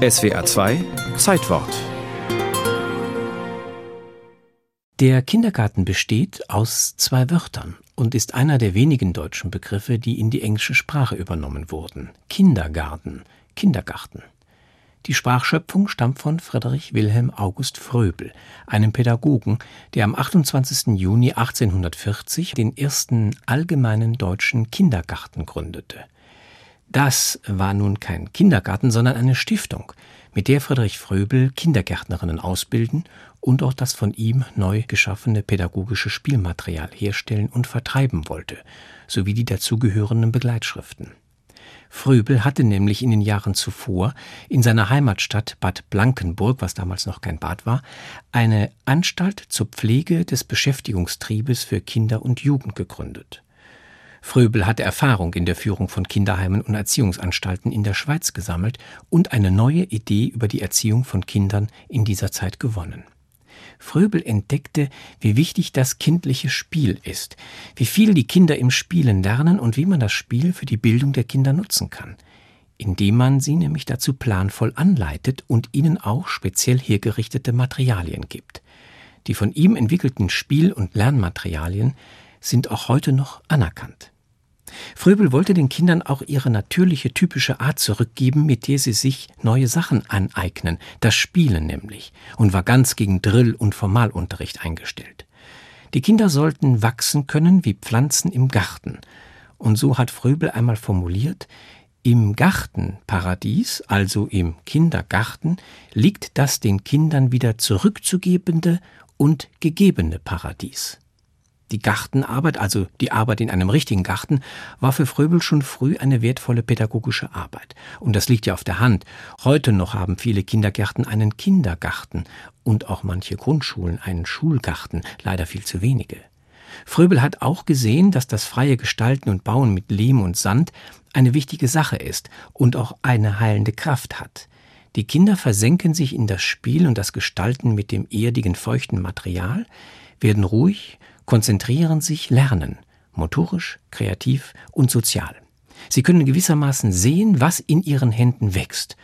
SWA 2 Zeitwort Der Kindergarten besteht aus zwei Wörtern und ist einer der wenigen deutschen Begriffe, die in die englische Sprache übernommen wurden. Kindergarten, Kindergarten. Die Sprachschöpfung stammt von Friedrich Wilhelm August Fröbel, einem Pädagogen, der am 28. Juni 1840 den ersten allgemeinen deutschen Kindergarten gründete. Das war nun kein Kindergarten, sondern eine Stiftung, mit der Friedrich Fröbel Kindergärtnerinnen ausbilden und auch das von ihm neu geschaffene pädagogische Spielmaterial herstellen und vertreiben wollte, sowie die dazugehörenden Begleitschriften. Fröbel hatte nämlich in den Jahren zuvor in seiner Heimatstadt Bad Blankenburg, was damals noch kein Bad war, eine Anstalt zur Pflege des Beschäftigungstriebes für Kinder und Jugend gegründet. Fröbel hatte Erfahrung in der Führung von Kinderheimen und Erziehungsanstalten in der Schweiz gesammelt und eine neue Idee über die Erziehung von Kindern in dieser Zeit gewonnen. Fröbel entdeckte, wie wichtig das kindliche Spiel ist, wie viel die Kinder im Spielen lernen und wie man das Spiel für die Bildung der Kinder nutzen kann, indem man sie nämlich dazu planvoll anleitet und ihnen auch speziell hergerichtete Materialien gibt. Die von ihm entwickelten Spiel- und Lernmaterialien sind auch heute noch anerkannt. Fröbel wollte den Kindern auch ihre natürliche, typische Art zurückgeben, mit der sie sich neue Sachen aneignen, das Spielen nämlich, und war ganz gegen Drill und Formalunterricht eingestellt. Die Kinder sollten wachsen können wie Pflanzen im Garten. Und so hat Fröbel einmal formuliert, im Gartenparadies, also im Kindergarten, liegt das den Kindern wieder zurückzugebende und gegebene Paradies. Die Gartenarbeit, also die Arbeit in einem richtigen Garten, war für Fröbel schon früh eine wertvolle pädagogische Arbeit. Und das liegt ja auf der Hand. Heute noch haben viele Kindergärten einen Kindergarten und auch manche Grundschulen einen Schulgarten, leider viel zu wenige. Fröbel hat auch gesehen, dass das freie Gestalten und Bauen mit Lehm und Sand eine wichtige Sache ist und auch eine heilende Kraft hat. Die Kinder versenken sich in das Spiel und das Gestalten mit dem erdigen, feuchten Material, werden ruhig konzentrieren sich Lernen, motorisch, kreativ und sozial. Sie können gewissermaßen sehen, was in ihren Händen wächst,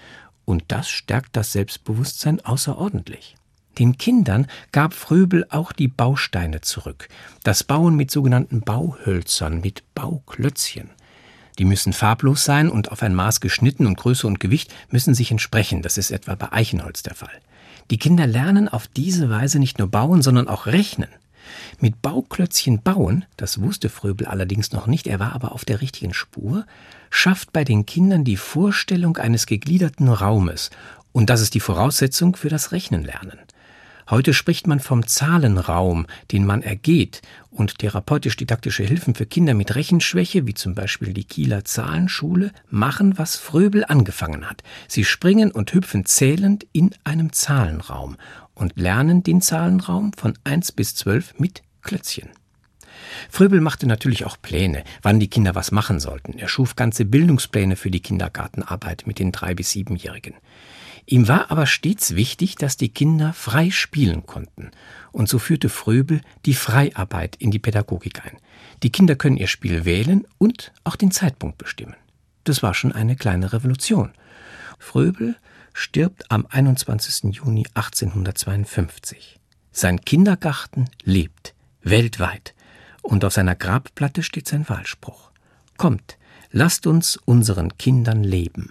und das stärkt das Selbstbewusstsein außerordentlich. Den Kindern gab Fröbel auch die Bausteine zurück, das Bauen mit sogenannten Bauhölzern, mit Bauklötzchen. Die müssen farblos sein und auf ein Maß geschnitten und Größe und Gewicht müssen sich entsprechen, das ist etwa bei Eichenholz der Fall. Die Kinder lernen auf diese Weise nicht nur bauen, sondern auch rechnen. Mit Bauklötzchen bauen, das wusste Fröbel allerdings noch nicht, er war aber auf der richtigen Spur, schafft bei den Kindern die Vorstellung eines gegliederten Raumes, und das ist die Voraussetzung für das Rechnenlernen. Heute spricht man vom Zahlenraum, den man ergeht, und therapeutisch-didaktische Hilfen für Kinder mit Rechenschwäche, wie zum Beispiel die Kieler Zahlenschule, machen, was Fröbel angefangen hat. Sie springen und hüpfen zählend in einem Zahlenraum und lernen den Zahlenraum von 1 bis 12 mit Klötzchen. Fröbel machte natürlich auch Pläne, wann die Kinder was machen sollten. Er schuf ganze Bildungspläne für die Kindergartenarbeit mit den drei bis siebenjährigen. Ihm war aber stets wichtig, dass die Kinder frei spielen konnten. Und so führte Fröbel die Freiarbeit in die Pädagogik ein. Die Kinder können ihr Spiel wählen und auch den Zeitpunkt bestimmen. Das war schon eine kleine Revolution. Fröbel stirbt am 21. Juni 1852. Sein Kindergarten lebt weltweit und auf seiner Grabplatte steht sein Wahlspruch. Kommt, lasst uns unseren Kindern leben.